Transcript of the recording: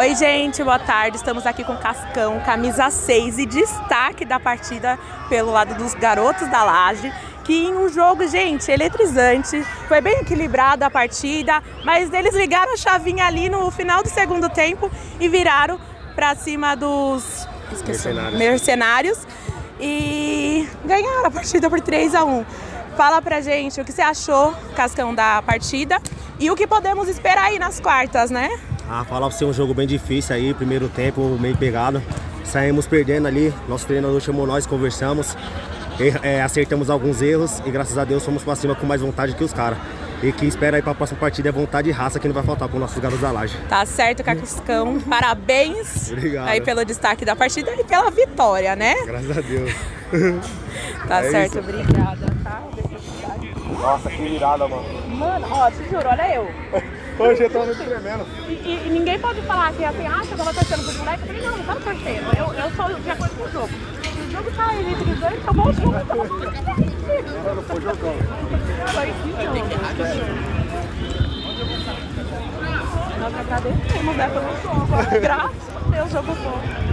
Oi, gente, boa tarde. Estamos aqui com Cascão, camisa 6 e destaque da partida pelo lado dos garotos da Laje. Que em um jogo, gente, eletrizante, foi bem equilibrada a partida, mas eles ligaram a chavinha ali no final do segundo tempo e viraram para cima dos Mercenários. mercenários e ganharam a partida por 3 a 1 Fala pra gente o que você achou, Cascão, da partida e o que podemos esperar aí nas quartas, né? Ah, falar pra você um jogo bem difícil aí, primeiro tempo meio pegado. Saímos perdendo ali, nosso treinador chamou nós, conversamos, er- é, acertamos alguns erros e graças a Deus fomos pra cima com mais vontade que os caras. E que espera aí pra próxima partida é vontade e raça que não vai faltar com nossos garotos da laje. Tá certo, Cascão. Parabéns Obrigado. aí pelo destaque da partida e pela vitória, né? Graças a Deus. Tá É certo, isso. obrigada, tá? Nossa, que virada, mano. Mano, ó, te juro, olha eu. Hoje eu tô muito tremendo. E, e- e ninguém pode falar que assim, ah, você tava torcendo pros moleques. Eu falei, não, não tava torcendo. Eu, eu sou de acordo com o jogo. Se o jogo tá eletrizante, acabou o jogo. Não foi jogão. Foi que jogo. Nós agradecemos, né, pelo jogo. Graças a Deus, jogo bom.